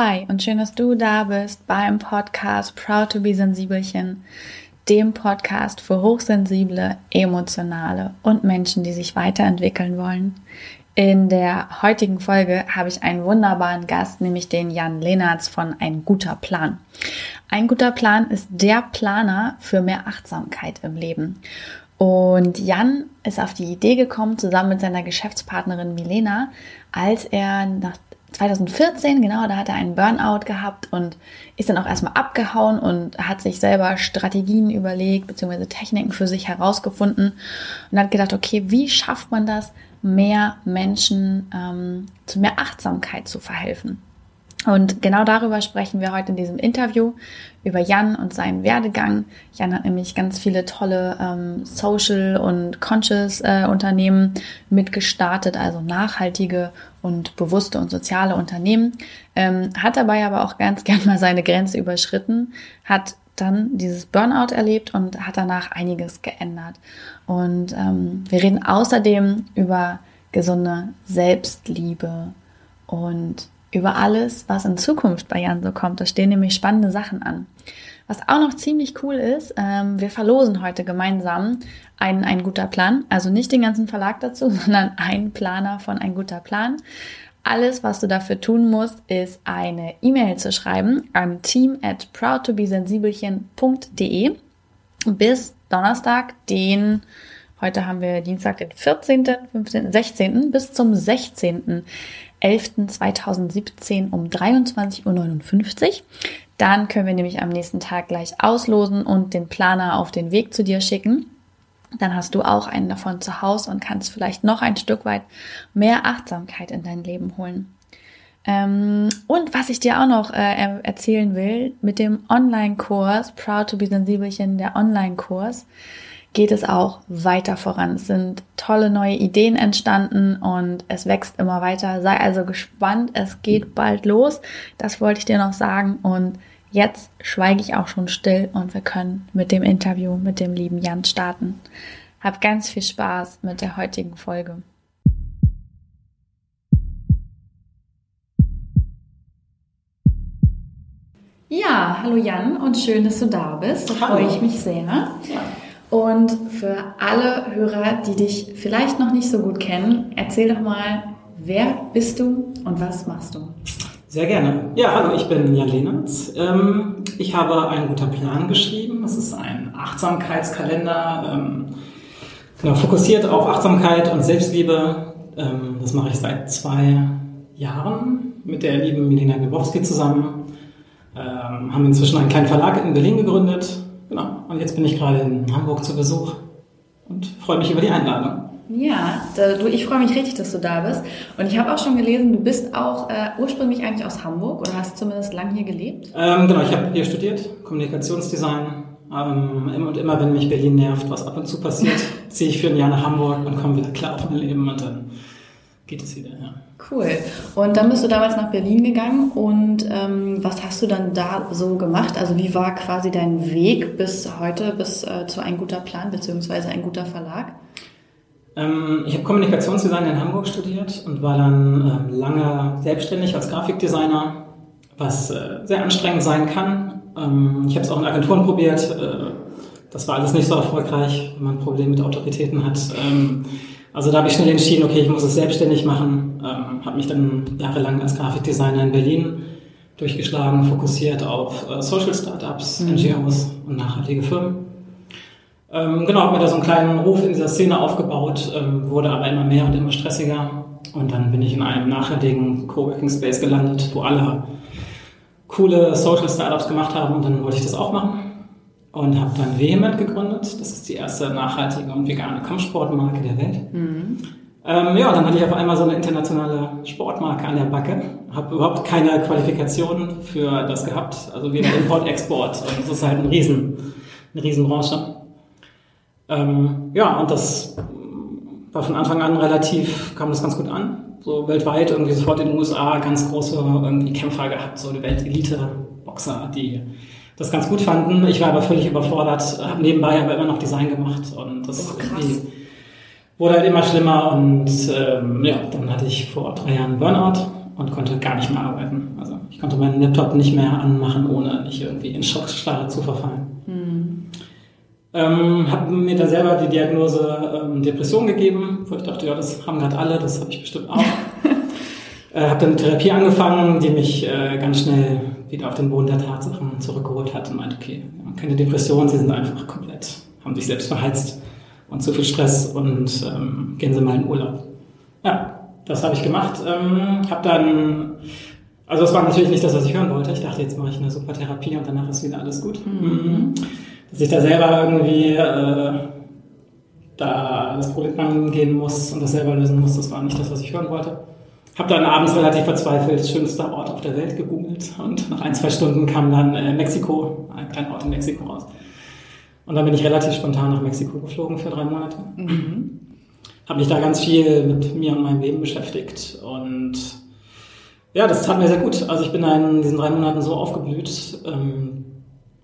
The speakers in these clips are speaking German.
Hi und schön, dass du da bist beim Podcast Proud to be Sensibelchen, dem Podcast für hochsensible, emotionale und Menschen, die sich weiterentwickeln wollen. In der heutigen Folge habe ich einen wunderbaren Gast, nämlich den Jan Lehnertz von Ein guter Plan. Ein guter Plan ist der Planer für mehr Achtsamkeit im Leben. Und Jan ist auf die Idee gekommen, zusammen mit seiner Geschäftspartnerin Milena, als er nach 2014, genau, da hat er einen Burnout gehabt und ist dann auch erstmal abgehauen und hat sich selber Strategien überlegt, beziehungsweise Techniken für sich herausgefunden und hat gedacht, okay, wie schafft man das, mehr Menschen ähm, zu mehr Achtsamkeit zu verhelfen? Und genau darüber sprechen wir heute in diesem Interview, über Jan und seinen Werdegang. Jan hat nämlich ganz viele tolle ähm, Social- und Conscious-Unternehmen äh, mitgestartet, also nachhaltige und bewusste und soziale Unternehmen. Ähm, hat dabei aber auch ganz gern mal seine Grenze überschritten, hat dann dieses Burnout erlebt und hat danach einiges geändert. Und ähm, wir reden außerdem über gesunde Selbstliebe und über alles, was in Zukunft bei Jan so kommt. Da stehen nämlich spannende Sachen an. Was auch noch ziemlich cool ist, ähm, wir verlosen heute gemeinsam einen Ein guter Plan. Also nicht den ganzen Verlag dazu, sondern einen Planer von Ein guter Plan. Alles, was du dafür tun musst, ist eine E-Mail zu schreiben an team at proudtobesensibelchen.de bis Donnerstag, den, heute haben wir Dienstag, den 14., 15., 16. bis zum 16. 11.2017 um 23.59 Uhr. Dann können wir nämlich am nächsten Tag gleich auslosen und den Planer auf den Weg zu dir schicken. Dann hast du auch einen davon zu Hause und kannst vielleicht noch ein Stück weit mehr Achtsamkeit in dein Leben holen. Ähm, und was ich dir auch noch äh, erzählen will, mit dem Online-Kurs Proud to be Sensibelchen, der Online-Kurs, geht es auch weiter voran. Es sind tolle neue Ideen entstanden und es wächst immer weiter. Sei also gespannt, es geht bald los. Das wollte ich dir noch sagen und jetzt schweige ich auch schon still und wir können mit dem Interview mit dem lieben Jan starten. Hab ganz viel Spaß mit der heutigen Folge. Ja, hallo Jan und schön, dass du da bist. Da freue ich mich sehr. Ja. Und für alle Hörer, die dich vielleicht noch nicht so gut kennen, erzähl doch mal, wer bist du und was machst du? Sehr gerne. Ja, hallo, ich bin Jan Lehnertz. Ähm, ich habe einen guter Plan geschrieben. Es ist ein Achtsamkeitskalender, ähm, genau, fokussiert auf Achtsamkeit und Selbstliebe. Ähm, das mache ich seit zwei Jahren mit der lieben Milena Gebowski zusammen. Haben inzwischen einen kleinen Verlag in Berlin gegründet Genau. Und jetzt bin ich gerade in Hamburg zu Besuch und freue mich über die Einladung. Ja, du, ich freue mich richtig, dass du da bist. Und ich habe auch schon gelesen, du bist auch äh, ursprünglich eigentlich aus Hamburg oder hast zumindest lang hier gelebt? Ähm, genau, ich habe hier studiert, Kommunikationsdesign. Ähm, immer und immer, wenn mich Berlin nervt, was ab und zu passiert, ziehe ich für ein Jahr nach Hamburg und komme wieder klar auf mein Leben und dann geht es wieder, ja. Cool. Und dann bist du damals nach Berlin gegangen und ähm, was hast du dann da so gemacht? Also wie war quasi dein Weg bis heute, bis äh, zu ein guter Plan beziehungsweise ein guter Verlag? Ähm, ich habe Kommunikationsdesign in Hamburg studiert und war dann ähm, lange selbstständig als Grafikdesigner, was äh, sehr anstrengend sein kann. Ähm, ich habe es auch in Agenturen probiert. Äh, das war alles nicht so erfolgreich, wenn man ein Problem mit Autoritäten hat. Also da habe ich schnell entschieden, okay, ich muss es selbstständig machen. Ähm, habe mich dann jahrelang als Grafikdesigner in Berlin durchgeschlagen, fokussiert auf äh, Social Startups, mhm. NGOs und nachhaltige Firmen. Ähm, genau, habe mir da so einen kleinen Ruf in dieser Szene aufgebaut, ähm, wurde aber immer mehr und immer stressiger. Und dann bin ich in einem nachhaltigen Coworking Space gelandet, wo alle coole Social Startups gemacht haben und dann wollte ich das auch machen und habe dann Vehement gegründet. Das ist die erste nachhaltige und vegane Kampfsportmarke der Welt. Mhm. Ähm, ja, dann hatte ich auf einmal so eine internationale Sportmarke an der Backe. Habe überhaupt keine Qualifikation für das gehabt. Also weder Import, Export. Und das ist halt ein Riesen, eine Riesenbranche. Ähm, ja, und das war von Anfang an relativ, kam das ganz gut an. So weltweit, irgendwie sofort in den USA ganz große irgendwie Kämpfer gehabt, so die Weltelite-Boxer, die das ganz gut fanden. Ich war aber völlig überfordert, habe nebenbei aber immer noch Design gemacht und das oh, wurde halt immer schlimmer und ähm, ja, dann hatte ich vor drei Jahren Burnout und konnte gar nicht mehr arbeiten. Also ich konnte meinen Laptop nicht mehr anmachen, ohne nicht irgendwie in Schockstarre zu verfallen. Mhm. Ähm, habe mir da selber die Diagnose ähm, Depression gegeben, wo ich dachte, ja, das haben gerade alle, das habe ich bestimmt auch. äh, habe dann eine Therapie angefangen, die mich äh, ganz schnell wieder auf den Boden der Tatsachen meinte, okay, keine Depression, sie sind einfach komplett, haben sich selbst verheizt und zu viel Stress und ähm, gehen Sie mal in Urlaub. Ja, das habe ich gemacht. Ähm, habe dann, also das war natürlich nicht das, was ich hören wollte. Ich dachte, jetzt mache ich eine super Therapie und danach ist wieder alles gut. Mhm. Dass ich da selber irgendwie äh, da das Problem angehen muss und das selber lösen muss, das war nicht das, was ich hören wollte. Habe dann abends relativ verzweifelt schönster Ort auf der Welt gegoogelt und nach ein, zwei Stunden kam dann äh, Mexiko, ein kleiner Ort in Mexiko raus. Und dann bin ich relativ spontan nach Mexiko geflogen für drei Monate. Mhm. Habe mich da ganz viel mit mir und meinem Leben beschäftigt und ja, das tat mir sehr gut. Also ich bin da in diesen drei Monaten so aufgeblüht, ähm,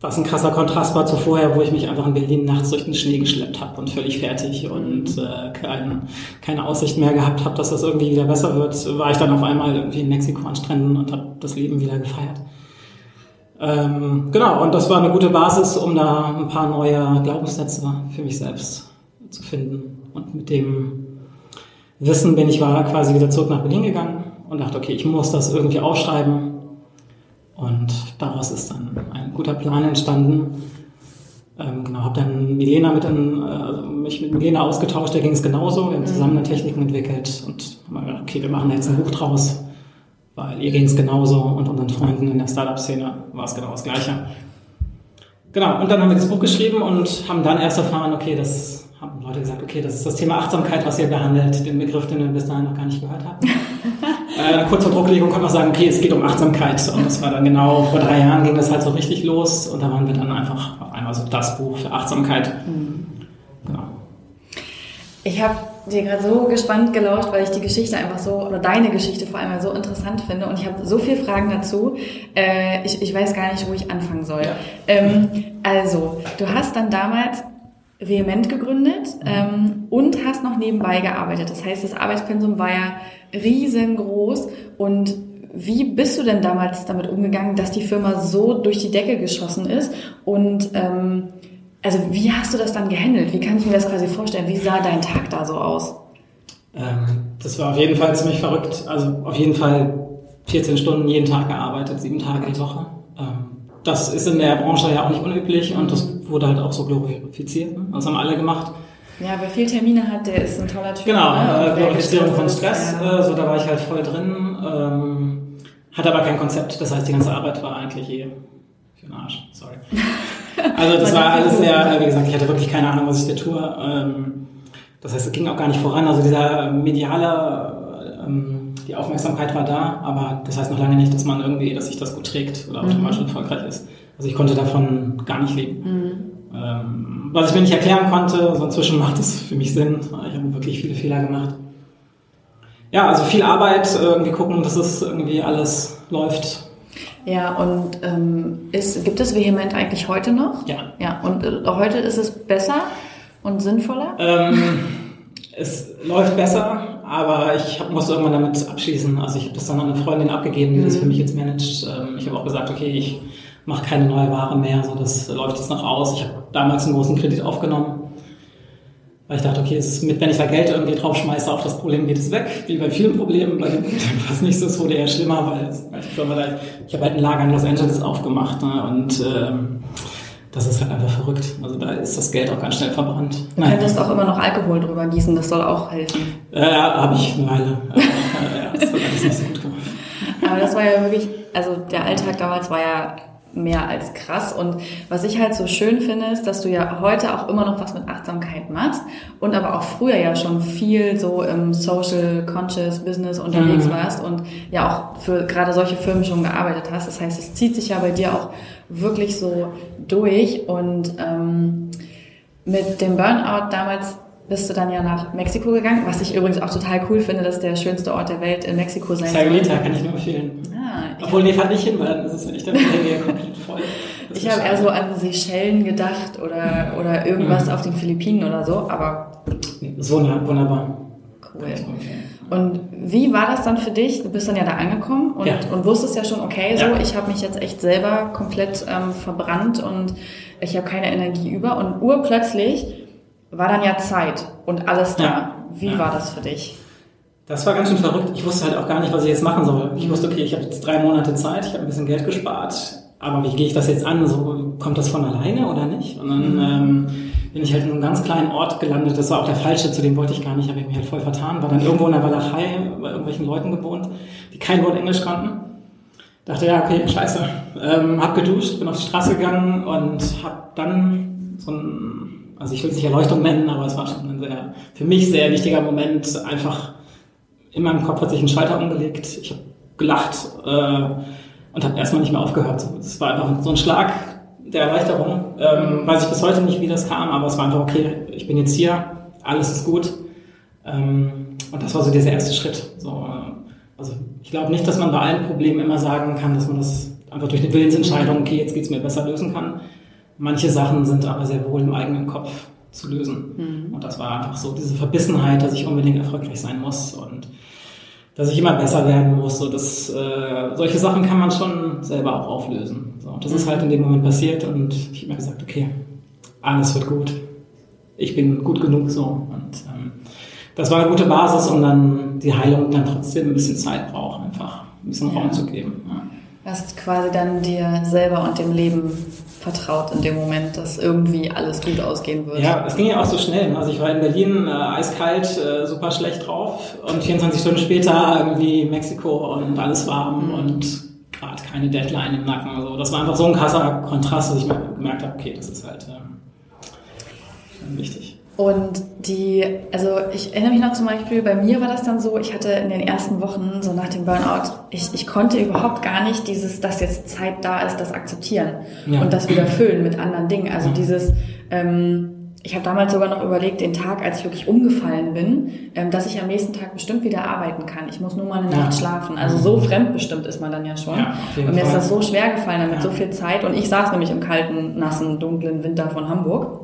was ein krasser Kontrast war zu vorher, wo ich mich einfach in Berlin nachts durch den Schnee geschleppt habe und völlig fertig und äh, kein, keine Aussicht mehr gehabt habe, dass das irgendwie wieder besser wird, war ich dann auf einmal irgendwie in Mexiko an Stränden und habe das Leben wieder gefeiert. Ähm, genau, und das war eine gute Basis, um da ein paar neue Glaubenssätze für mich selbst zu finden. Und mit dem Wissen bin ich war quasi wieder zurück nach Berlin gegangen und dachte, okay, ich muss das irgendwie aufschreiben. Und daraus ist dann ein guter Plan entstanden. Ähm, genau, habe dann Milena mit in, äh, also mich mit Milena ausgetauscht, da ging es genauso. Wir haben zusammen eine Techniken entwickelt und haben gedacht, okay, wir machen jetzt ein Buch draus weil ihr ging es genauso und unseren Freunden in der Startup-Szene war es genau das Gleiche. Genau, und dann haben wir das Buch geschrieben und haben dann erst erfahren, okay, das haben Leute gesagt, okay, das ist das Thema Achtsamkeit, was ihr behandelt, den Begriff, den wir bis dahin noch gar nicht gehört haben. äh, kurz vor Drucklegung konnte man sagen, okay, es geht um Achtsamkeit und das war dann genau, vor drei Jahren ging das halt so richtig los und da waren wir dann einfach auf einmal so das Buch für Achtsamkeit. Mhm. Genau. Ich habe dir gerade so gespannt gelauscht, weil ich die Geschichte einfach so, oder deine Geschichte vor allem so interessant finde. Und ich habe so viele Fragen dazu. Äh, ich, ich weiß gar nicht, wo ich anfangen soll. Ja. Ähm, also, du hast dann damals vehement gegründet ähm, und hast noch nebenbei gearbeitet. Das heißt, das Arbeitspensum war ja riesengroß. Und wie bist du denn damals damit umgegangen, dass die Firma so durch die Decke geschossen ist? Und ähm, also wie hast du das dann gehandelt? Wie kann ich mir das quasi vorstellen? Wie sah dein Tag da so aus? Ähm, das war auf jeden Fall ziemlich verrückt. Also auf jeden Fall 14 Stunden jeden Tag gearbeitet, sieben Tage die Woche. Das ist in der Branche ja auch nicht unüblich und das wurde halt auch so glorifiziert. Ne? Das haben alle gemacht. Ja, wer viel Termine hat, der ist ein toller Typ. Genau, ne? äh, Glorifizierung von Stress, ja. äh, so da war ich halt voll drin. Ähm, hatte aber kein Konzept, das heißt, die ganze Arbeit war eigentlich eh für den Arsch, sorry. Also das war alles sehr, wie gesagt, ich hatte wirklich keine Ahnung, was ich da tue. Ähm, das heißt, es ging auch gar nicht voran. Also dieser mediale, ähm, die Aufmerksamkeit war da, aber das heißt noch lange nicht, dass man irgendwie, dass sich das gut trägt oder automatisch mhm. erfolgreich ist. Also ich konnte davon gar nicht leben. Mhm. Ähm, was ich mir nicht erklären konnte, so inzwischen macht es für mich Sinn. Ich habe wirklich viele Fehler gemacht. Ja, also viel Arbeit, irgendwie gucken, dass es irgendwie alles läuft ja, und ähm, ist, gibt es Vehement eigentlich heute noch? Ja. Ja, und äh, heute ist es besser und sinnvoller? Ähm, es läuft besser, aber ich hab, muss irgendwann damit abschließen. Also ich habe das dann an eine Freundin abgegeben, die mhm. das für mich jetzt managt. Ähm, ich habe auch gesagt, okay, ich mache keine neue Ware mehr, so das läuft jetzt noch aus. Ich habe damals einen großen Kredit aufgenommen weil ich dachte, okay, ist mit, wenn ich da Geld irgendwie draufschmeiße auf das Problem, geht es weg, wie bei vielen Problemen. Bei dem was nicht so, es wurde eher schlimmer, weil, weil da, ich habe halt ein Lager in Los Angeles aufgemacht ne, und ähm, das ist halt einfach verrückt. Also da ist das Geld auch ganz schnell verbrannt. Du Nein. könntest auch immer noch Alkohol drüber gießen, das soll auch helfen. Ja, habe ich eine Weile. ja, das hat alles nicht so gut gemacht. Aber das war ja wirklich, also der Alltag damals war ja mehr als krass. Und was ich halt so schön finde, ist, dass du ja heute auch immer noch was mit Achtsamkeit machst und aber auch früher ja schon viel so im Social Conscious Business unterwegs mhm. warst und ja auch für gerade solche Firmen schon gearbeitet hast. Das heißt, es zieht sich ja bei dir auch wirklich so durch und ähm, mit dem Burnout damals bist du dann ja nach Mexiko gegangen, was ich übrigens auch total cool finde, dass der schönste Ort der Welt in Mexiko sein Sayulita kann ich nur empfehlen. Ah, Obwohl, nee, fahrt nicht hin, weil dann ist es, wenn ich dann hingehe, komplett voll. Das ich habe eher so an Seychellen gedacht oder, oder irgendwas mhm. auf den Philippinen oder so, aber... So wunderbar. Cool. Und wie war das dann für dich? Du bist dann ja da angekommen und, ja. und wusstest ja schon, okay, so, ja. ich habe mich jetzt echt selber komplett ähm, verbrannt und ich habe keine Energie über. Und urplötzlich war dann ja Zeit und alles da. Ja. Wie war das für dich? Das war ganz schön verrückt. Ich wusste halt auch gar nicht, was ich jetzt machen soll. Ich wusste, okay, ich habe jetzt drei Monate Zeit, ich habe ein bisschen Geld gespart, aber wie gehe ich das jetzt an? So, kommt das von alleine oder nicht? Und dann ähm, bin ich halt in einem ganz kleinen Ort gelandet. Das war auch der falsche, zu dem wollte ich gar nicht, habe ich mich halt voll vertan. War dann irgendwo in der Walachei bei irgendwelchen Leuten gewohnt, die kein Wort Englisch konnten. Dachte, ja, okay, scheiße. Ähm, hab geduscht, bin auf die Straße gegangen und hab dann so ein, also ich will es nicht Erleuchtung nennen, aber es war schon ein sehr, für mich sehr wichtiger Moment, einfach in meinem Kopf hat sich ein Schalter umgelegt. Ich habe gelacht äh, und habe erstmal nicht mehr aufgehört. Es war einfach so ein Schlag der Erleichterung. Ähm, weiß ich bis heute nicht, wie das kam, aber es war einfach okay, ich bin jetzt hier, alles ist gut. Ähm, und das war so dieser erste Schritt. So, äh, also ich glaube nicht, dass man bei allen Problemen immer sagen kann, dass man das einfach durch eine Willensentscheidung, okay, jetzt geht's mir besser lösen kann. Manche Sachen sind aber sehr wohl im eigenen Kopf zu lösen. Mhm. Und das war einfach so diese Verbissenheit, dass ich unbedingt erfolgreich sein muss und dass ich immer besser werden muss. So, dass, äh, solche Sachen kann man schon selber auch auflösen. So, und das ist halt in dem Moment passiert und ich habe mir gesagt, okay, alles wird gut. Ich bin gut genug so. Und ähm, das war eine gute Basis, um dann die Heilung dann trotzdem ein bisschen Zeit braucht, einfach ein bisschen Raum zu geben. Ja. Hast quasi dann dir selber und dem Leben vertraut in dem Moment, dass irgendwie alles gut ausgehen wird. Ja, es ging ja auch so schnell. Also ich war in Berlin äh, eiskalt, äh, super schlecht drauf und 24 Stunden später irgendwie Mexiko und alles warm mhm. und gerade keine Deadline im Nacken. Also das war einfach so ein krasser Kontrast, dass ich gemerkt habe, okay, das ist halt ähm, wichtig. Und die, also ich erinnere mich noch zum Beispiel, bei mir war das dann so, ich hatte in den ersten Wochen, so nach dem Burnout, ich, ich konnte überhaupt gar nicht dieses, dass jetzt Zeit da ist, das akzeptieren ja. und das wieder füllen mit anderen Dingen. Also ja. dieses, ähm, ich habe damals sogar noch überlegt, den Tag, als ich wirklich umgefallen bin, ähm, dass ich am nächsten Tag bestimmt wieder arbeiten kann. Ich muss nur mal eine ja. Nacht schlafen. Also so fremdbestimmt ist man dann ja schon. Und mir ist das so schwer gefallen, damit so viel Zeit. Und ich saß nämlich im kalten, nassen, dunklen Winter von Hamburg Mhm.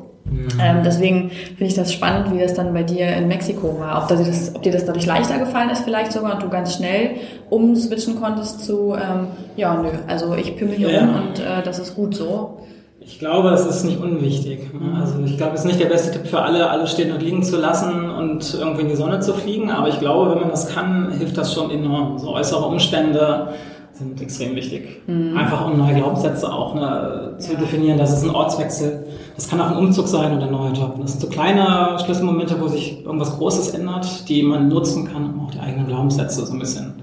Ähm, deswegen finde ich das spannend, wie das dann bei dir in Mexiko war. Ob, das, ob dir das dadurch leichter gefallen ist vielleicht sogar und du ganz schnell umswitchen konntest zu, ähm, ja, nö, also ich pimmel hier ja. rum und äh, das ist gut so. Ich glaube, es ist nicht unwichtig. Mhm. Also ich glaube, es ist nicht der beste Tipp für alle, alles stehen und liegen zu lassen und irgendwie in die Sonne zu fliegen. Aber ich glaube, wenn man das kann, hilft das schon enorm. So äußere Umstände, sind extrem wichtig. Mhm. Einfach um neue Glaubenssätze auch ne, zu ja. definieren. Das ist ein Ortswechsel. Das kann auch ein Umzug sein oder ein neuer Job. Das sind so kleine Schlüsselmomente, wo sich irgendwas Großes ändert, die man nutzen kann, um auch die eigenen Glaubenssätze so ein bisschen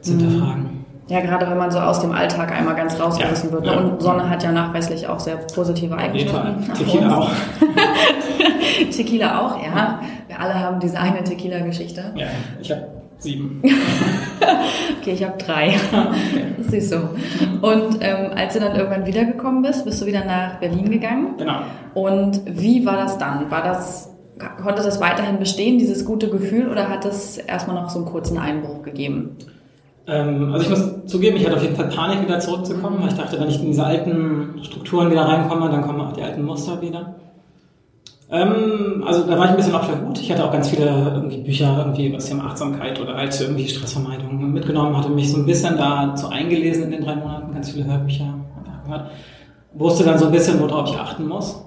zu mhm. hinterfragen. Ja, gerade wenn man so aus dem Alltag einmal ganz rausgerissen ja, wird. Ne? Ja. Und Sonne hat ja nachweislich auch sehr positive Eigenschaften. Tequila auch. Tequila auch, ja. Wir alle haben diese eine Tequila-Geschichte. Ja, ich habe Sieben. okay, ich habe drei. Okay. Siehst du. Und ähm, als du dann irgendwann wiedergekommen bist, bist du wieder nach Berlin gegangen. Genau. Und wie war das dann? War das, konnte das weiterhin bestehen, dieses gute Gefühl, oder hat es erstmal noch so einen kurzen Einbruch gegeben? Ähm, also ich muss zugeben, ich hatte auf jeden Fall Panik, wieder zurückzukommen, weil ich dachte, wenn ich in diese alten Strukturen wieder reinkomme, dann kommen auch die alten Muster wieder. Ähm, also da war ich ein bisschen auf der Hut. Ich hatte auch ganz viele irgendwie Bücher irgendwie über das Thema Achtsamkeit oder halt irgendwie Stressvermeidung mitgenommen, hatte mich so ein bisschen dazu eingelesen in den drei Monaten, ganz viele Hörbücher gehört. Wusste dann so ein bisschen, worauf ich achten muss.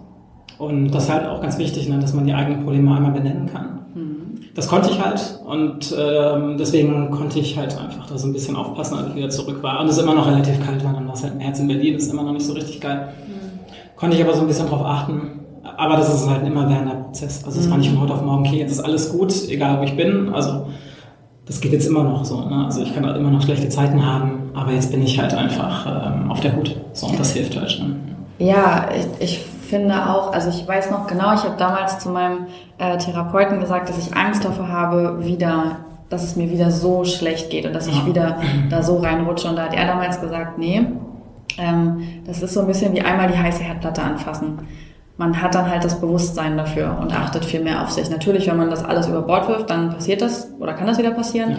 Und das ist halt auch ganz wichtig, ne, dass man die eigenen Probleme einmal benennen kann. Mhm. Das konnte ich halt und ähm, deswegen konnte ich halt einfach da so ein bisschen aufpassen, als ich wieder zurück war. Und es immer noch relativ kalt war, dann war es halt im Herz in Berlin, ist immer noch nicht so richtig geil. Mhm. Konnte ich aber so ein bisschen drauf achten aber das ist halt immer während der Prozess. Also es mhm. war nicht von heute auf morgen, okay, jetzt ist alles gut, egal wo ich bin. Also das geht jetzt immer noch so. Ne? Also ich kann halt immer noch schlechte Zeiten haben, aber jetzt bin ich halt einfach ähm, auf der Hut. So, und das hilft halt schon. Ja, ich, ich finde auch, also ich weiß noch genau, ich habe damals zu meinem äh, Therapeuten gesagt, dass ich Angst davor habe, wieder, dass es mir wieder so schlecht geht und dass ich wieder da so reinrutsche. Und da hat er damals gesagt, nee, ähm, das ist so ein bisschen wie einmal die heiße Herdplatte anfassen man hat dann halt das Bewusstsein dafür und achtet viel mehr auf sich. Natürlich, wenn man das alles über Bord wirft, dann passiert das oder kann das wieder passieren. Ja.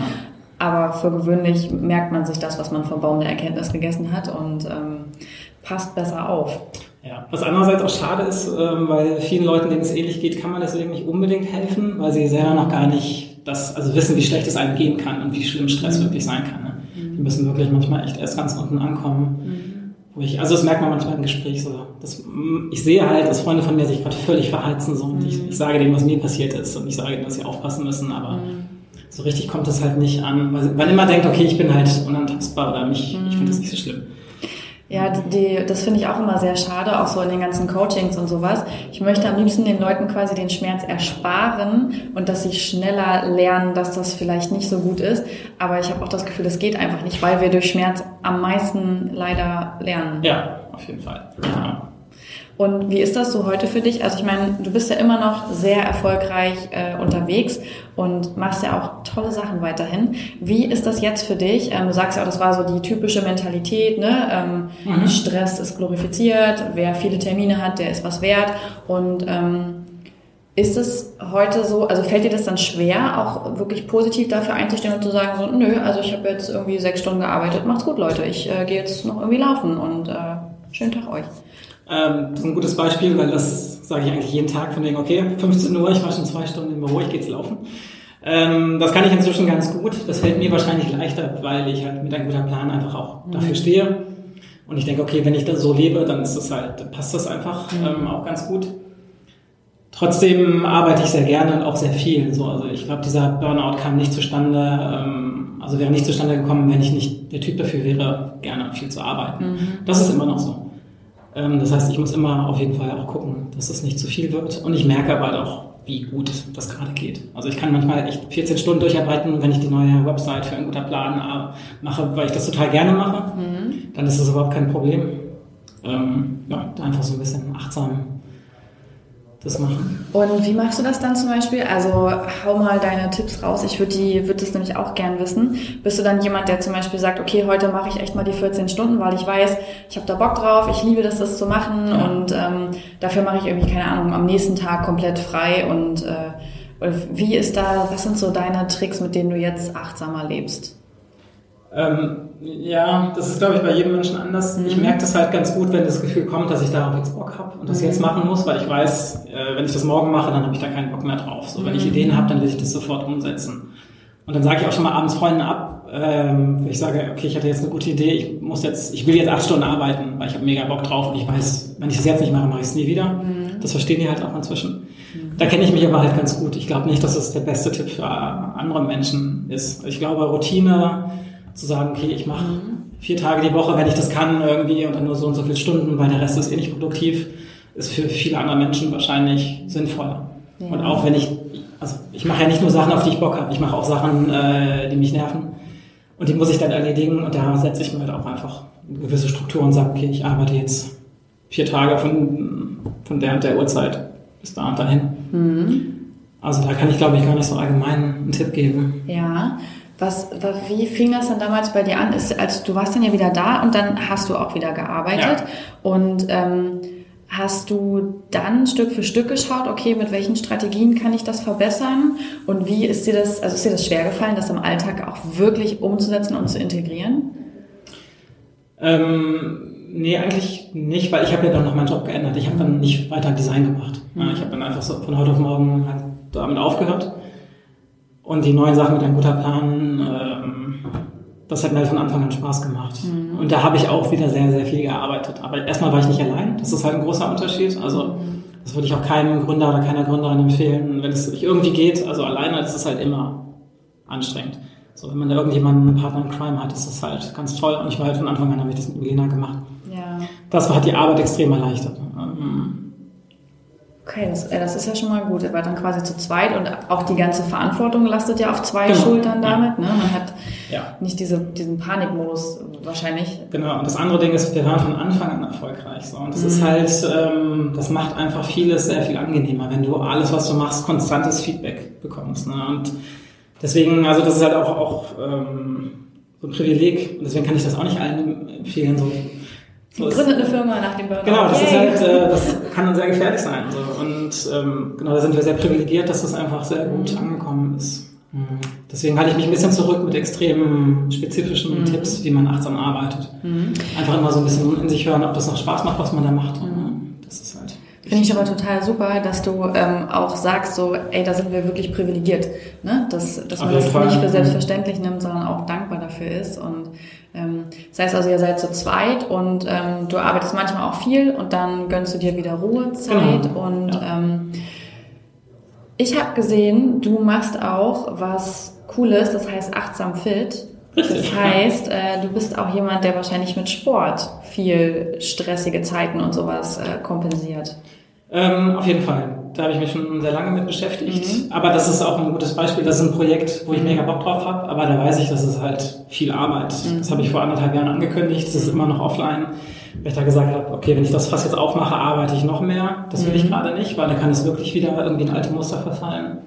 Aber für gewöhnlich merkt man sich das, was man vom Baum der Erkenntnis gegessen hat und ähm, passt besser auf. Ja, was andererseits auch schade ist, ähm, weil vielen Leuten, denen es ähnlich geht, kann man deswegen nicht unbedingt helfen, weil sie selber noch gar nicht das, also wissen, wie schlecht es einem gehen kann und wie schlimm Stress mhm. wirklich sein kann. Ne? Mhm. Die müssen wirklich manchmal echt erst ganz unten ankommen. Mhm. Wo ich, also das merkt man manchmal im Gespräch so. Das, ich sehe halt, dass Freunde von mir sich gerade völlig verheizen so und ich, mhm. ich sage denen, was mir passiert ist und ich sage denen, dass sie aufpassen müssen, aber mhm. so richtig kommt das halt nicht an, weil man immer denkt, okay, ich bin halt unantastbar oder mich, ich finde das nicht so schlimm. Ja, die, das finde ich auch immer sehr schade, auch so in den ganzen Coachings und sowas. Ich möchte am liebsten den Leuten quasi den Schmerz ersparen und dass sie schneller lernen, dass das vielleicht nicht so gut ist. Aber ich habe auch das Gefühl, das geht einfach nicht, weil wir durch Schmerz am meisten leider lernen. Ja, auf jeden Fall. Ja. Und wie ist das so heute für dich? Also ich meine, du bist ja immer noch sehr erfolgreich äh, unterwegs und machst ja auch tolle Sachen weiterhin. Wie ist das jetzt für dich? Ähm, du sagst ja auch, das war so die typische Mentalität, ne? Ähm, mhm. Stress ist glorifiziert, wer viele Termine hat, der ist was wert. Und ähm, ist es heute so, also fällt dir das dann schwer, auch wirklich positiv dafür einzustehen und zu sagen, so, nö, also ich habe jetzt irgendwie sechs Stunden gearbeitet, macht's gut, Leute, ich äh, gehe jetzt noch irgendwie laufen und äh, schönen Tag euch. Ähm, das ist ein gutes Beispiel, weil das sage ich eigentlich jeden Tag von wegen, okay, 15 Uhr, ich war schon zwei Stunden im Büro, ich gehe jetzt laufen. Ähm, das kann ich inzwischen ganz gut. Das fällt mir wahrscheinlich leichter, weil ich halt mit einem guten Plan einfach auch mhm. dafür stehe. Und ich denke, okay, wenn ich das so lebe, dann ist das halt, passt das einfach mhm. ähm, auch ganz gut. Trotzdem arbeite ich sehr gerne und auch sehr viel. So, also ich glaube, dieser Burnout kam nicht zustande, ähm, also wäre nicht zustande gekommen, wenn ich nicht der Typ dafür wäre, gerne viel zu arbeiten. Mhm. Das ist immer noch so. Ähm, das heißt, ich muss immer auf jeden Fall auch gucken, dass es nicht zu viel wird. Und ich merke aber halt auch, wie gut das gerade geht. Also ich kann manchmal echt 14 Stunden durcharbeiten, wenn ich die neue Website für einen guter Plan äh, mache, weil ich das total gerne mache. Mhm. Dann ist das überhaupt kein Problem. Ähm, ja, einfach so ein bisschen achtsam das machen. Und wie machst du das dann zum Beispiel? Also hau mal deine Tipps raus. Ich würde die, würde das nämlich auch gern wissen. Bist du dann jemand, der zum Beispiel sagt, okay, heute mache ich echt mal die 14 Stunden, weil ich weiß, ich habe da Bock drauf, ich liebe das, das zu machen ja. und ähm, dafür mache ich irgendwie keine Ahnung am nächsten Tag komplett frei und äh, wie ist da? Was sind so deine Tricks, mit denen du jetzt achtsamer lebst? Ähm, ja, das ist, glaube ich, bei jedem Menschen anders. Mhm. Ich merke das halt ganz gut, wenn das Gefühl kommt, dass ich darauf jetzt Bock habe und das mhm. jetzt machen muss, weil ich weiß, äh, wenn ich das morgen mache, dann habe ich da keinen Bock mehr drauf. So, wenn ich mhm. Ideen habe, dann will ich das sofort umsetzen. Und dann sage ich auch schon mal abends Freunden ab, ähm, ich sage, okay, ich hatte jetzt eine gute Idee, ich muss jetzt, ich will jetzt acht Stunden arbeiten, weil ich habe mega Bock drauf und ich weiß, wenn ich das jetzt nicht mache, mache ich es nie wieder. Mhm. Das verstehen die halt auch inzwischen. Mhm. Da kenne ich mich aber halt ganz gut. Ich glaube nicht, dass das der beste Tipp für andere Menschen ist. Ich glaube, Routine, zu sagen, okay, ich mache vier Tage die Woche, wenn ich das kann irgendwie und dann nur so und so viele Stunden, weil der Rest ist eh nicht produktiv, ist für viele andere Menschen wahrscheinlich sinnvoller. Ja. Und auch wenn ich, also ich mache ja nicht nur Sachen, auf die ich Bock habe, ich mache auch Sachen, äh, die mich nerven und die muss ich dann erledigen und da setze ich mir halt auch einfach eine gewisse Struktur und sage, okay, ich arbeite jetzt vier Tage von, von der und der Uhrzeit bis da und dahin. Mhm. Also da kann ich, glaube ich, gar nicht so allgemein einen Tipp geben. Ja, was, wie fing das dann damals bei dir an? Ist, also du warst dann ja wieder da und dann hast du auch wieder gearbeitet. Ja. Und ähm, hast du dann Stück für Stück geschaut, okay, mit welchen Strategien kann ich das verbessern? Und wie ist dir das, also ist dir das schwer gefallen, das im Alltag auch wirklich umzusetzen und zu integrieren? Ähm, nee, eigentlich nicht, weil ich habe ja dann noch meinen Job geändert. Ich habe dann nicht weiter Design gemacht. Mhm. Ich habe dann einfach so von heute auf morgen halt damit aufgehört und die neuen Sachen mit einem guter Plan, ähm, das hat mir halt von Anfang an Spaß gemacht. Mhm. Und da habe ich auch wieder sehr, sehr viel gearbeitet. Aber erstmal war ich nicht allein. Das ist halt ein großer Unterschied. Also das würde ich auch keinem Gründer oder keiner Gründerin empfehlen, wenn es irgendwie geht. Also alleine ist es halt immer anstrengend. So, wenn man da irgendjemanden, einen Partner in Crime hat, ist das halt ganz toll. Und ich war halt von Anfang an, habe ich das mit Lena gemacht. Ja. Das hat die Arbeit extrem erleichtert. Ähm, Okay, das, äh, das, ist ja schon mal gut. Er war dann quasi zu zweit und auch die ganze Verantwortung lastet ja auf zwei genau. Schultern damit. Ne? Man hat ja. nicht diese, diesen Panikmodus wahrscheinlich. Genau, und das andere Ding ist, wir waren von Anfang an erfolgreich. So. Und das mhm. ist halt, ähm, das macht einfach vieles sehr viel angenehmer, wenn du alles, was du machst, konstantes Feedback bekommst. Ne? Und deswegen, also das ist halt auch, auch ähm, so ein Privileg. Und deswegen kann ich das auch nicht allen empfehlen. So so gründet eine Firma nach dem Burnout. Genau, das Yay. ist halt, äh, das kann dann sehr gefährlich sein. So. Und ähm, genau, da sind wir sehr privilegiert, dass das einfach sehr gut angekommen ist. Mhm. Deswegen halte ich mich ein bisschen zurück mit extremen spezifischen mhm. Tipps, wie man achtsam arbeitet. Mhm. Einfach immer so ein bisschen in sich hören, ob das noch Spaß macht, was man da macht. Mhm. Das ist halt. Finde ich aber total super, dass du ähm, auch sagst, so, ey, da sind wir wirklich privilegiert, ne? Dass, dass man das Fall. nicht für selbstverständlich nimmt, sondern auch dankbar dafür ist. Und das heißt also, ihr seid zu zweit und ähm, du arbeitest manchmal auch viel und dann gönnst du dir wieder Ruhezeit. Genau. Und ja. ähm, ich habe gesehen, du machst auch was Cooles, das heißt achtsam fit. Das heißt, äh, du bist auch jemand, der wahrscheinlich mit Sport viel stressige Zeiten und sowas äh, kompensiert. Ähm, auf jeden Fall. Da habe ich mich schon sehr lange mit beschäftigt. Mhm. Aber das ist auch ein gutes Beispiel. Das ist ein Projekt, wo ich mega Bock drauf habe. Aber da weiß ich, das ist halt viel Arbeit. Mhm. Das habe ich vor anderthalb Jahren angekündigt. Das ist immer noch offline. Weil ich da gesagt habe, okay, wenn ich das fast jetzt aufmache, arbeite ich noch mehr. Das will mhm. ich gerade nicht, weil dann kann es wirklich wieder irgendwie in alte Muster verfallen.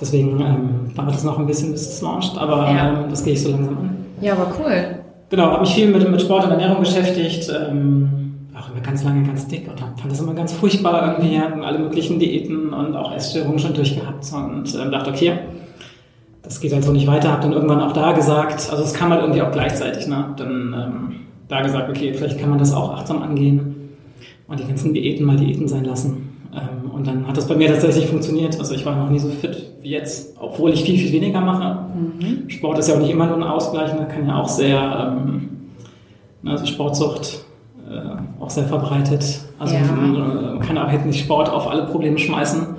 Deswegen ähm, dauert es noch ein bisschen, bis es launcht. Aber ja. ähm, das gehe ich so langsam an. Ja, aber cool. Genau, habe mich viel mit, mit Sport und Ernährung beschäftigt. Ähm, auch immer ganz lange ganz dick und fand das immer ganz furchtbar irgendwie, hatten alle möglichen Diäten und auch Essstörungen schon durchgehabt und ähm, dachte, okay, das geht halt so nicht weiter, hab dann irgendwann auch da gesagt, also es kam halt irgendwie auch gleichzeitig, ne, dann ähm, da gesagt, okay, vielleicht kann man das auch achtsam angehen und die ganzen Diäten mal Diäten sein lassen. Ähm, und dann hat das bei mir tatsächlich funktioniert. Also ich war noch nie so fit wie jetzt, obwohl ich viel, viel weniger mache. Mhm. Sport ist ja auch nicht immer nur ein Ausgleich, ne? kann ja auch sehr, ähm, also Sportsucht äh, auch sehr verbreitet. Also ja. man kann auch jetzt nicht Sport auf alle Probleme schmeißen.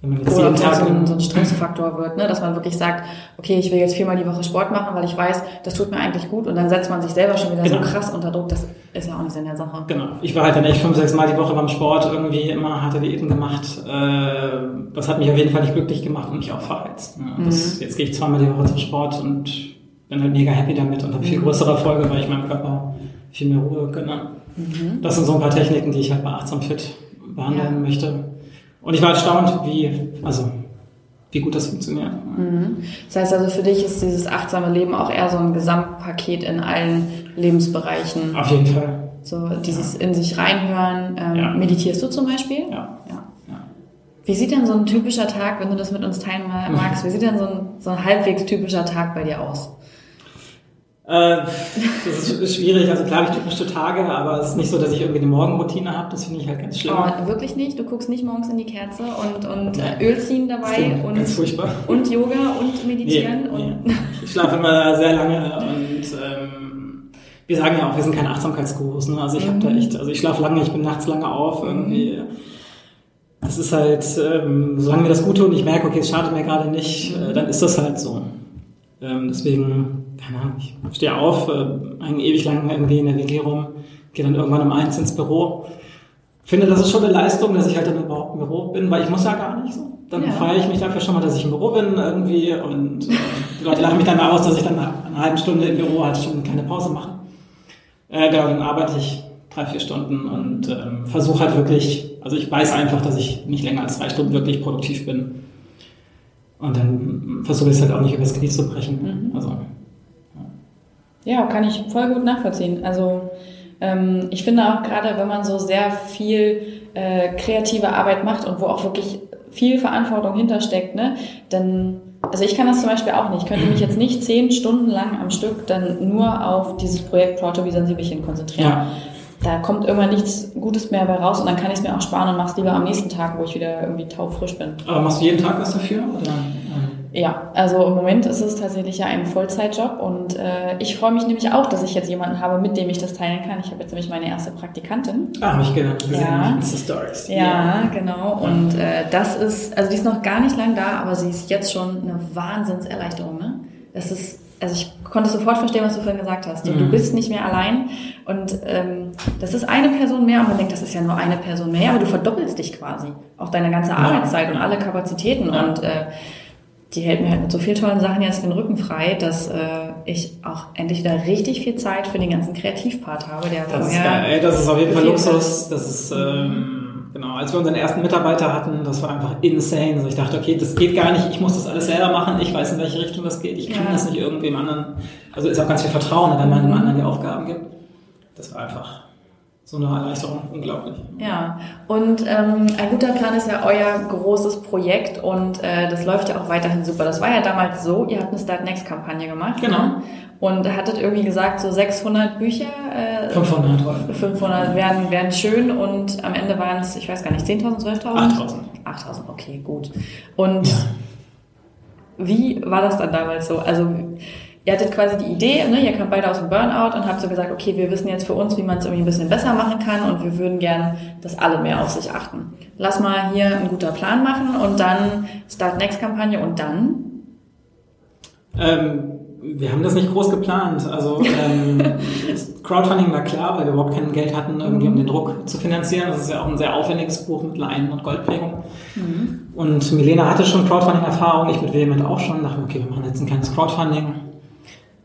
Wenn man jetzt Oder jeden Tag so ein, so ein Stressfaktor wird, ne? dass man wirklich sagt, okay, ich will jetzt viermal die Woche Sport machen, weil ich weiß, das tut mir eigentlich gut und dann setzt man sich selber schon wieder genau. so krass unter Druck, das ist ja auch nicht in der Sache. Genau. Ich war halt dann echt fünf, sechs Mal die Woche beim Sport, irgendwie immer harte Diäten gemacht. Äh, das hat mich auf jeden Fall nicht glücklich gemacht und mich auch verheizt. Das, mhm. Jetzt gehe ich zweimal die Woche zum Sport und bin halt mega happy damit und habe viel mhm. größere Erfolge, weil ich meinem Körper viel mehr Ruhe gönne. Mhm. Das sind so ein paar Techniken, die ich halt bei Achtsam Fit behandeln ja. möchte. Und ich war erstaunt, wie, also, wie gut das funktioniert. Mhm. Das heißt also, für dich ist dieses achtsame Leben auch eher so ein Gesamtpaket in allen Lebensbereichen. Auf jeden Fall. So dieses ja. in sich reinhören. Ähm, ja. Meditierst du zum Beispiel? Ja. ja. Wie sieht denn so ein typischer Tag, wenn du das mit uns teilen magst, wie sieht denn so ein, so ein halbwegs typischer Tag bei dir aus? Äh, das ist schwierig. Also klar ich typische Tage, aber es ist nicht so, dass ich irgendwie eine Morgenroutine habe. Das finde ich halt ganz schlimm. Oh, wirklich nicht? Du guckst nicht morgens in die Kerze und, und nee. Öl ziehen dabei und, ganz furchtbar. und Yoga und meditieren? Nee, und nee. Ich schlafe immer sehr lange und ähm, wir sagen ja auch, wir sind keine Achtsamkeitsgurus. Ne? Also ich mhm. habe da echt, also ich schlafe lange, ich bin nachts lange auf irgendwie. Das ist halt, ähm, solange mir das gut tut und ich merke, okay, es schadet mir gerade nicht, äh, dann ist das halt so. Ähm, deswegen keine Ahnung, ich stehe auf, äh, hänge ewig lang irgendwie in der WG rum, gehe dann irgendwann um eins ins Büro. Finde, das ist schon eine Leistung, dass ich halt dann überhaupt im Büro bin, weil ich muss ja gar nicht so. Dann ja. feiere ich mich dafür schon mal, dass ich im Büro bin irgendwie und äh, die Leute lachen mich dann aus, dass ich dann nach einer halben Stunde im Büro halt schon keine Pause mache. Äh, genau, dann arbeite ich drei, vier Stunden und ähm, versuche halt wirklich, also ich weiß einfach, dass ich nicht länger als drei Stunden wirklich produktiv bin. Und dann versuche ich es halt auch nicht übers Knie zu brechen. Mhm. Also ja, kann ich voll gut nachvollziehen. Also ähm, ich finde auch gerade, wenn man so sehr viel äh, kreative Arbeit macht und wo auch wirklich viel Verantwortung hintersteckt, ne, dann, also ich kann das zum Beispiel auch nicht. Ich könnte mich jetzt nicht zehn Stunden lang am Stück dann nur auf dieses Projekt Proto wie Sensibelchen konzentrieren. Ja. Da kommt irgendwann nichts Gutes mehr bei raus und dann kann ich es mir auch sparen und mach's lieber am nächsten Tag, wo ich wieder irgendwie taufrisch bin. Aber machst du jeden Tag was dafür? Oder? Ja, also im Moment ist es tatsächlich ja ein Vollzeitjob und äh, ich freue mich nämlich auch, dass ich jetzt jemanden habe, mit dem ich das teilen kann. Ich habe jetzt nämlich meine erste Praktikantin. Ah, habe ich gehört. Ja. Stories. Ja, ja, genau. Und äh, das ist, also die ist noch gar nicht lang da, aber sie ist jetzt schon eine Wahnsinnserleichterung. Ne? Das ist, also ich konnte sofort verstehen, was du vorhin gesagt hast. Du, mhm. du bist nicht mehr allein und ähm, das ist eine Person mehr und man denkt, das ist ja nur eine Person mehr, aber du verdoppelst dich quasi. Auch deine ganze Arbeitszeit ja. und alle Kapazitäten ja. und äh, die hält mir halt mit so vielen tollen Sachen jetzt den Rücken frei, dass äh, ich auch endlich wieder richtig viel Zeit für den ganzen Kreativpart habe. Der das ist geil. Ey, das ist auf jeden Fall Luxus. Das ist ähm, genau. Als wir unseren ersten Mitarbeiter hatten, das war einfach insane. Also ich dachte, okay, das geht gar nicht. Ich muss das alles selber machen. Ich weiß in welche Richtung das geht. Ich kann ja. das nicht irgendwem anderen. Also ist auch ganz viel Vertrauen, wenn man dem anderen die Aufgaben gibt. Das war einfach so eine Erleichterung, unglaublich. Ja, und ähm, ein guter Plan ist ja euer großes Projekt und äh, das läuft ja auch weiterhin super. Das war ja damals so, ihr habt eine Start Next Kampagne gemacht. Genau. Ne? Und hattet irgendwie gesagt, so 600 Bücher. Äh, 500. 500 wären, wären schön und am Ende waren es, ich weiß gar nicht, 10.000, 12.000? 8.000. 8.000, okay, gut. Und ja. wie war das dann damals so? Also ihr hattet quasi die Idee, ne, ihr kamt beide aus dem Burnout und habt so gesagt, okay, wir wissen jetzt für uns, wie man es irgendwie ein bisschen besser machen kann und wir würden gern, dass alle mehr auf sich achten. Lass mal hier ein guter Plan machen und dann Start Next Kampagne und dann? Ähm, wir haben das nicht groß geplant. Also ähm, Crowdfunding war klar, weil wir überhaupt kein Geld hatten, irgendwie um den Druck zu finanzieren. Das ist ja auch ein sehr aufwendiges Buch mit Leinen und Goldprägung. Mhm. Und Milena hatte schon Crowdfunding-Erfahrung, ich mit Vehement auch schon. Dachten, okay, wir machen jetzt ein kleines Crowdfunding.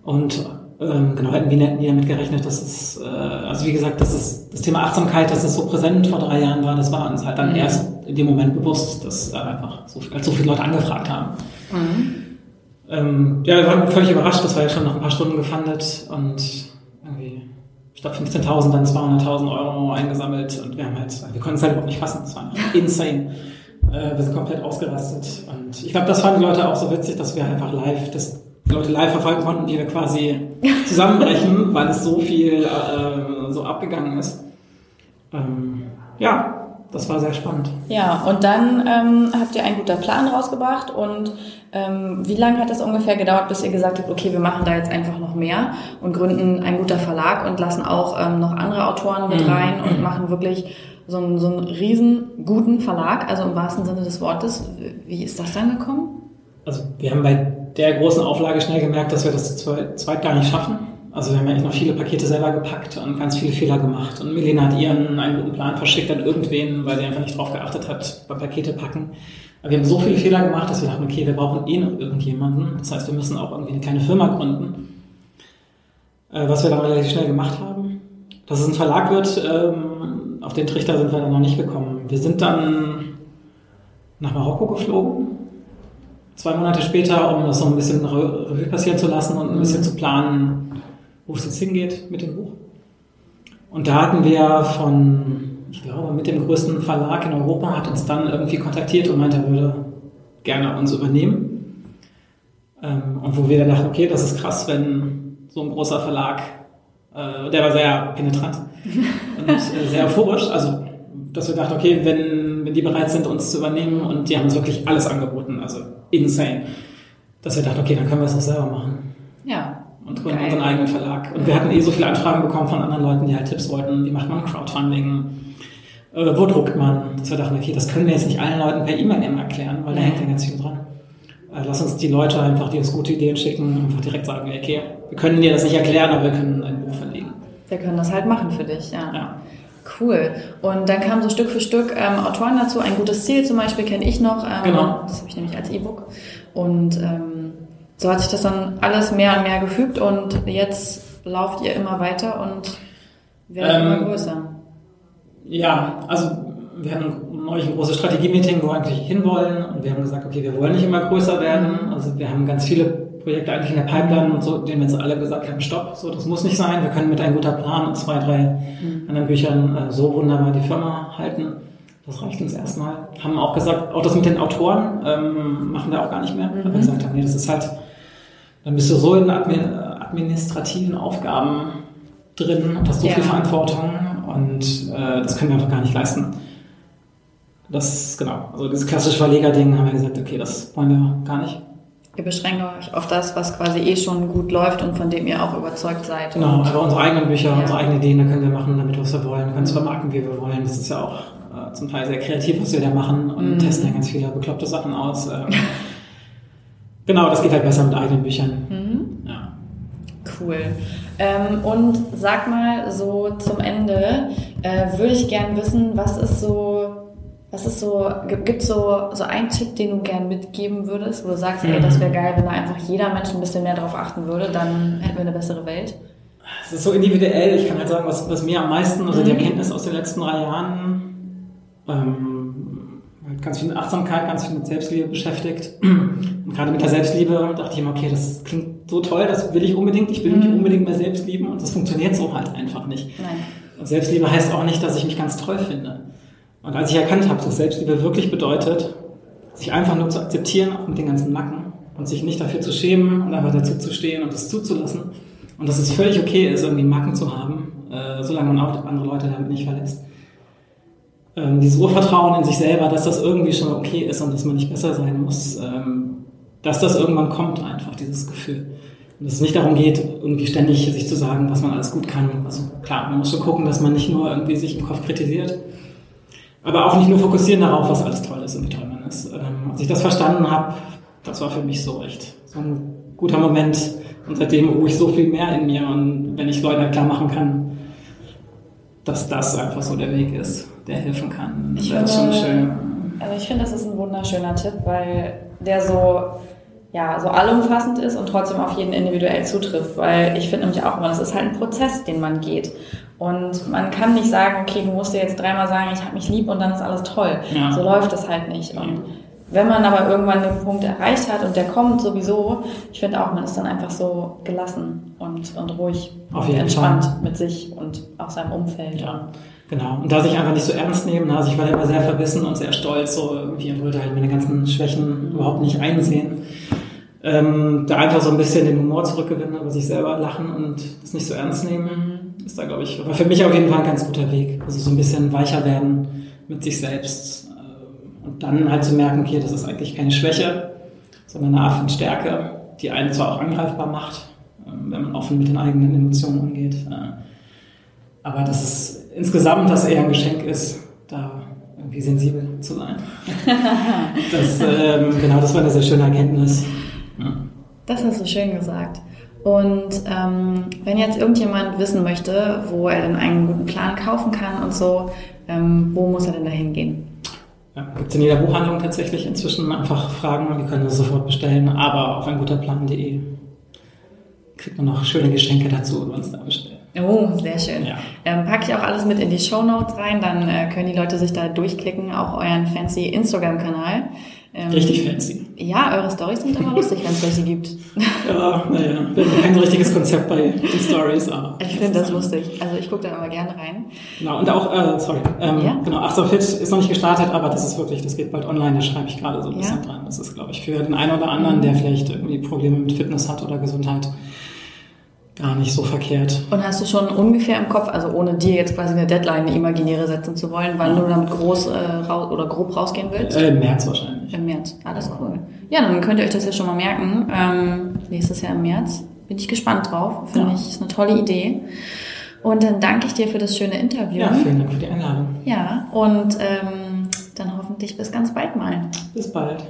Und ähm, genau, hätten wir nie damit gerechnet, dass es, äh, also wie gesagt, dass es, das Thema Achtsamkeit, dass es so präsent vor drei Jahren war, das war uns halt dann mhm. erst in dem Moment bewusst, dass da einfach so, als so viele Leute angefragt haben. Mhm. Ähm, ja, wir waren völlig überrascht, das war ja schon nach ein paar Stunden gefundet und irgendwie statt 15.000 dann 200.000 Euro eingesammelt und wir haben halt, wir konnten es halt überhaupt nicht fassen, das war insane. Äh, wir sind komplett ausgerastet und ich glaube, das fanden die Leute auch so witzig, dass wir einfach live, die Leute live verfolgen konnten, wie wir quasi zusammenbrechen, weil es so viel äh, so abgegangen ist. Ähm, ja, das war sehr spannend. Ja, und dann ähm, habt ihr einen guten Plan rausgebracht und ähm, wie lange hat das ungefähr gedauert, bis ihr gesagt habt, okay, wir machen da jetzt einfach noch mehr und gründen ein guter Verlag und lassen auch ähm, noch andere Autoren mit mhm. rein und machen wirklich so einen, so einen riesen guten Verlag, also im wahrsten Sinne des Wortes. Wie ist das dann gekommen? Also wir haben bei der großen Auflage schnell gemerkt, dass wir das zweit gar nicht schaffen also wir haben eigentlich noch viele Pakete selber gepackt und ganz viele Fehler gemacht. Und Milena hat ihren einen guten Plan verschickt an irgendwen, weil sie einfach nicht drauf geachtet hat beim Pakete packen. Aber wir haben so viele Fehler gemacht, dass wir dachten, okay, wir brauchen eh noch irgendjemanden. Das heißt, wir müssen auch irgendwie eine kleine Firma gründen. Äh, was wir dann relativ schnell gemacht haben. Dass es ein Verlag wird, ähm, auf den Trichter sind wir dann noch nicht gekommen. Wir sind dann nach Marokko geflogen. Zwei Monate später, um das so ein bisschen Revue passieren zu lassen und ein bisschen zu planen, wo es jetzt hingeht mit dem Buch. Und da hatten wir von, ich glaube, mit dem größten Verlag in Europa, hat uns dann irgendwie kontaktiert und meinte, er würde gerne uns übernehmen. Ähm, und wo wir dann dachten, okay, das ist krass, wenn so ein großer Verlag, äh, der war sehr penetrant und äh, sehr euphorisch, also dass wir dachten, okay, wenn, wenn die bereit sind, uns zu übernehmen und die haben uns wirklich alles angeboten, also insane, dass wir dachten, okay, dann können wir es auch selber machen. Ja, und gründen unseren eigenen Verlag. Und wir hatten eh so viele Anfragen bekommen von anderen Leuten, die halt Tipps wollten, wie macht man Crowdfunding, äh, wo druckt man, dass wir dachten, okay, das können wir jetzt nicht allen Leuten per E-Mail immer erklären, weil da hängt ja ganz viel dran. Äh, lass uns die Leute einfach, die uns gute Ideen schicken, einfach direkt sagen, okay, wir können dir das nicht erklären, aber wir können ein Buch verlegen. Wir können das halt machen für dich, ja. ja. Cool. Und dann kamen so Stück für Stück ähm, Autoren dazu. Ein gutes Ziel zum Beispiel kenne ich noch. Ähm, genau. Das habe ich nämlich als E-Book. Und ähm, so hat sich das dann alles mehr und mehr gefügt und jetzt lauft ihr immer weiter und werdet ähm, immer größer. Ja, also wir hatten neulich ein großes Strategie-Meeting, wo wir eigentlich hinwollen und wir haben gesagt, okay, wir wollen nicht immer größer werden. Also wir haben ganz viele Projekte eigentlich in der Pipeline und so, denen wir jetzt alle gesagt haben, stopp, so, das muss nicht sein. Wir können mit einem guter Plan und zwei, drei mhm. anderen Büchern äh, so wunderbar die Firma halten. Das reicht uns erstmal. Haben auch gesagt, auch das mit den Autoren ähm, machen wir auch gar nicht mehr. Mhm. Weil wir gesagt haben, nee, das ist halt dann bist du so in administrativen Aufgaben drin und hast so ja. viel Verantwortung und äh, das können wir einfach gar nicht leisten. Das, genau, also dieses klassische Verleger-Ding haben wir gesagt, okay, das wollen wir gar nicht. Ihr beschränkt euch auf das, was quasi eh schon gut läuft und von dem ihr auch überzeugt seid. Genau, aber unsere eigenen Bücher, ja. unsere eigenen Ideen, da können wir machen damit, was wir wollen, können es vermarkten, wie wir wollen. Das ist ja auch äh, zum Teil sehr kreativ, was wir da machen und mhm. testen ja ganz viele bekloppte Sachen aus. Ähm, Genau, das geht halt besser mit eigenen Büchern. Mhm. Ja. Cool. Ähm, und sag mal so zum Ende, äh, würde ich gern wissen, was ist so, was ist so, gibt es so, so einen Tipp, den du gern mitgeben würdest, wo du sagst, mhm. ey, das wäre geil, wenn da einfach jeder Mensch ein bisschen mehr drauf achten würde, dann hätten wir eine bessere Welt? Es ist so individuell. Ich kann halt sagen, was, was mir am meisten, also mhm. die Erkenntnis aus den letzten drei Jahren, ähm, ganz viel mit Achtsamkeit, ganz viel mit Selbstliebe beschäftigt. Und gerade mit der Selbstliebe dachte ich immer, okay, das klingt so toll, das will ich unbedingt. Ich will mich mhm. unbedingt mehr selbst lieben und das funktioniert so halt einfach nicht. Nein. Und Selbstliebe heißt auch nicht, dass ich mich ganz toll finde. Und als ich erkannt habe, dass Selbstliebe wirklich bedeutet, sich einfach nur zu akzeptieren, auch mit den ganzen Macken und sich nicht dafür zu schämen und einfach dazu zu stehen und es zuzulassen und dass es völlig okay ist, irgendwie Macken zu haben, äh, solange man auch andere Leute damit nicht verletzt. Ähm, dieses Urvertrauen in sich selber, dass das irgendwie schon okay ist und dass man nicht besser sein muss, ähm, dass das irgendwann kommt einfach, dieses Gefühl. Und dass es nicht darum geht, irgendwie ständig sich zu sagen, was man alles gut kann. Also klar, man muss schon gucken, dass man nicht nur irgendwie sich im Kopf kritisiert, aber auch nicht nur fokussieren darauf, was alles toll ist und wie toll man ist. Ähm, als ich das verstanden habe, das war für mich so echt so ein guter Moment. Und seitdem ruhe ich so viel mehr in mir. Und wenn ich Leuten klar machen kann, dass das einfach so der Weg ist, der helfen kann, ich das finde, ist schon schön. Also ich finde, das ist ein wunderschöner Tipp, weil der so ja, so allumfassend ist und trotzdem auf jeden individuell zutrifft, weil ich finde nämlich auch immer, das ist halt ein Prozess, den man geht. Und man kann nicht sagen, okay, du musst dir jetzt dreimal sagen, ich habe mich lieb und dann ist alles toll. Ja. So läuft das halt nicht. Und wenn man aber irgendwann den Punkt erreicht hat und der kommt sowieso, ich finde auch, man ist dann einfach so gelassen und, und ruhig Auf und entspannt Fall. mit sich und auch seinem Umfeld. Ja, genau. Und da sich einfach nicht so ernst nehmen, also ich war immer sehr verbissen und sehr stolz, so irgendwie und wollte halt meine ganzen Schwächen überhaupt nicht einsehen. Ähm, da einfach so ein bisschen den Humor zurückgewinnen, über sich selber lachen und das nicht so ernst nehmen, ist da, glaube ich, war für mich auf jeden Fall ein ganz guter Weg. Also so ein bisschen weicher werden mit sich selbst äh, und dann halt zu merken, okay, das ist eigentlich keine Schwäche, sondern eine Art von Stärke, die einen zwar auch angreifbar macht, äh, wenn man offen mit den eigenen Emotionen umgeht, äh, aber dass es insgesamt das eher ein Geschenk ist, da irgendwie sensibel zu sein. das, ähm, genau, das war eine sehr schöne Erkenntnis. Das hast du schön gesagt. Und ähm, wenn jetzt irgendjemand wissen möchte, wo er denn einen guten Plan kaufen kann und so, ähm, wo muss er denn da hingehen? Ja, gibt es in jeder Buchhandlung tatsächlich inzwischen einfach Fragen und die können das sofort bestellen, aber auf einguterplan.de kriegt man noch schöne Geschenke dazu, wenn man es da bestellt. Oh, sehr schön. Ja. Ähm, packe ich auch alles mit in die Show Notes rein, dann äh, können die Leute sich da durchklicken, auch euren fancy Instagram-Kanal. Ähm, Richtig fancy. Ja, eure Stories sind immer lustig, wenn es welche gibt. Ja, naja, kein richtiges Konzept bei den Stories, aber. Ich finde das lustig. Also ich gucke da immer gerne rein. Genau, und auch, äh, sorry, ähm, ja? genau, Achtsam Fit ist noch nicht gestartet, aber das ist wirklich, das geht bald online, da schreibe ich gerade so ein bisschen dran. Das ist, glaube ich, für den einen oder anderen, der vielleicht irgendwie Probleme mit Fitness hat oder Gesundheit, gar nicht so verkehrt. Und hast du schon ungefähr im Kopf, also ohne dir jetzt quasi eine Deadline, eine imaginäre setzen zu wollen, wann du damit groß äh, raus, oder grob rausgehen willst? Äh, Im März wahrscheinlich. Im März, alles cool. Ja, dann könnt ihr euch das ja schon mal merken. Ähm, nächstes Jahr im März. Bin ich gespannt drauf. Finde ja. ich, ist eine tolle Idee. Und dann danke ich dir für das schöne Interview. Ja, vielen Dank für die Einladung. Ja, und ähm, dann hoffentlich bis ganz bald mal. Bis bald.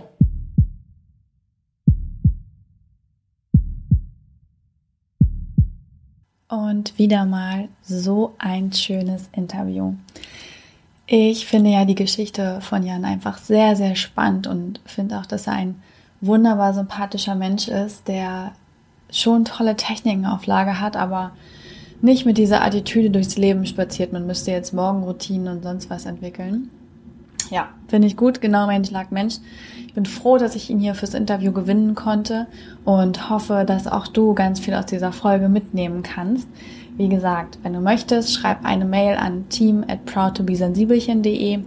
Und wieder mal so ein schönes Interview. Ich finde ja die Geschichte von Jan einfach sehr, sehr spannend und finde auch, dass er ein wunderbar sympathischer Mensch ist, der schon tolle Techniken auf Lager hat, aber nicht mit dieser Attitüde durchs Leben spaziert, man müsste jetzt Morgenroutinen und sonst was entwickeln. Ja, finde ich gut, genau mein Schlag Mensch. Ich bin froh, dass ich ihn hier fürs Interview gewinnen konnte und hoffe, dass auch du ganz viel aus dieser Folge mitnehmen kannst. Wie gesagt, wenn du möchtest, schreib eine Mail an team at proudtobesensibelchen.de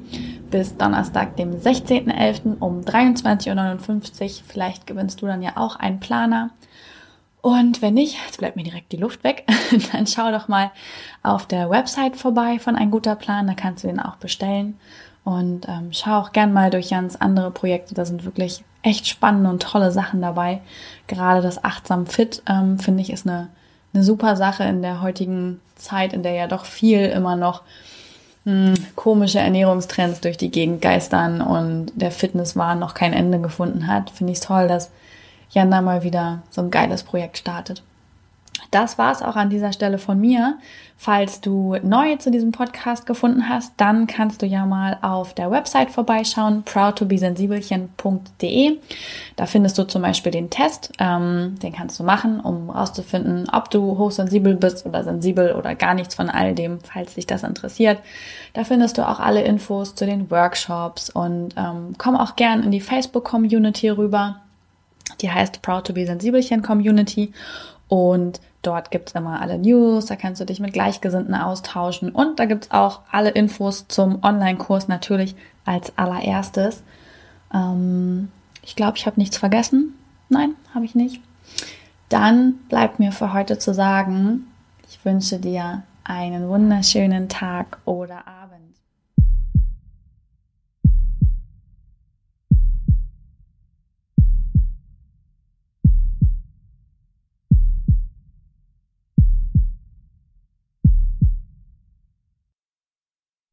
bis Donnerstag, dem 16.11. um 23.59 Uhr. Vielleicht gewinnst du dann ja auch einen Planer. Und wenn nicht, jetzt bleibt mir direkt die Luft weg, dann schau doch mal auf der Website vorbei von Ein guter Plan, da kannst du den auch bestellen. Und ähm, schau auch gern mal durch Jans andere Projekte. Da sind wirklich echt spannende und tolle Sachen dabei. Gerade das Achtsam Fit, ähm, finde ich, ist eine, eine super Sache in der heutigen Zeit, in der ja doch viel immer noch hm, komische Ernährungstrends durch die Gegend geistern und der Fitnesswahn noch kein Ende gefunden hat. Finde ich toll, dass Jan da mal wieder so ein geiles Projekt startet. Das war's auch an dieser Stelle von mir. Falls du neu zu diesem Podcast gefunden hast, dann kannst du ja mal auf der Website vorbeischauen, proudtobesensibelchen.de. Da findest du zum Beispiel den Test, ähm, den kannst du machen, um herauszufinden, ob du hochsensibel bist oder sensibel oder gar nichts von all dem, falls dich das interessiert. Da findest du auch alle Infos zu den Workshops und ähm, komm auch gern in die Facebook-Community rüber. Die heißt Proud to be Sensibelchen Community. Und Dort gibt's immer alle News, da kannst du dich mit Gleichgesinnten austauschen und da gibt's auch alle Infos zum Online-Kurs natürlich als allererstes. Ähm, ich glaube, ich habe nichts vergessen. Nein, habe ich nicht. Dann bleibt mir für heute zu sagen, ich wünsche dir einen wunderschönen Tag oder Abend